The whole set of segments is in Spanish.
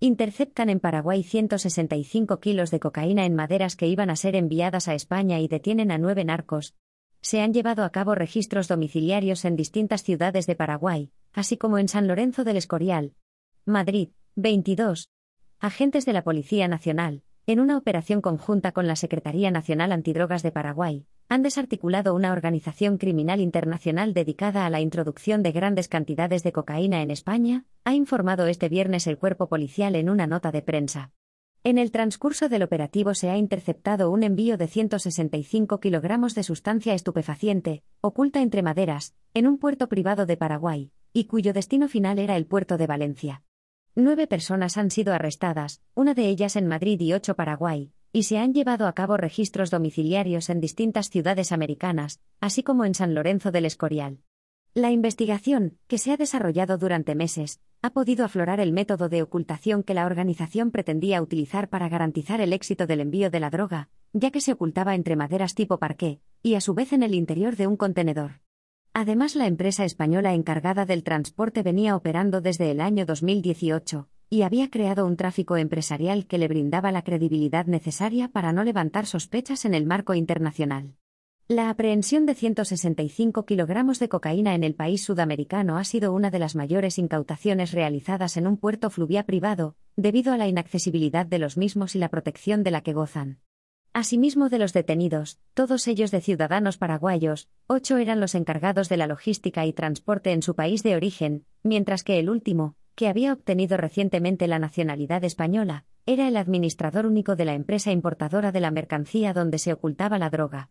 Interceptan en Paraguay 165 kilos de cocaína en maderas que iban a ser enviadas a España y detienen a nueve narcos. Se han llevado a cabo registros domiciliarios en distintas ciudades de Paraguay, así como en San Lorenzo del Escorial. Madrid, 22. Agentes de la Policía Nacional, en una operación conjunta con la Secretaría Nacional Antidrogas de Paraguay, han desarticulado una organización criminal internacional dedicada a la introducción de grandes cantidades de cocaína en España, ha informado este viernes el cuerpo policial en una nota de prensa. En el transcurso del operativo se ha interceptado un envío de 165 kilogramos de sustancia estupefaciente, oculta entre maderas, en un puerto privado de Paraguay, y cuyo destino final era el puerto de Valencia. Nueve personas han sido arrestadas, una de ellas en Madrid y ocho Paraguay, y se han llevado a cabo registros domiciliarios en distintas ciudades americanas, así como en San Lorenzo del Escorial. La investigación, que se ha desarrollado durante meses, ha podido aflorar el método de ocultación que la organización pretendía utilizar para garantizar el éxito del envío de la droga, ya que se ocultaba entre maderas tipo parqué, y a su vez en el interior de un contenedor. Además, la empresa española encargada del transporte venía operando desde el año 2018, y había creado un tráfico empresarial que le brindaba la credibilidad necesaria para no levantar sospechas en el marco internacional. La aprehensión de 165 kilogramos de cocaína en el país sudamericano ha sido una de las mayores incautaciones realizadas en un puerto fluvial privado, debido a la inaccesibilidad de los mismos y la protección de la que gozan. Asimismo de los detenidos, todos ellos de ciudadanos paraguayos, ocho eran los encargados de la logística y transporte en su país de origen, mientras que el último, que había obtenido recientemente la nacionalidad española, era el administrador único de la empresa importadora de la mercancía donde se ocultaba la droga.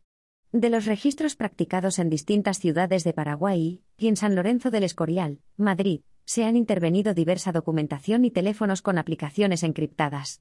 De los registros practicados en distintas ciudades de Paraguay y en San Lorenzo del Escorial, Madrid, se han intervenido diversa documentación y teléfonos con aplicaciones encriptadas.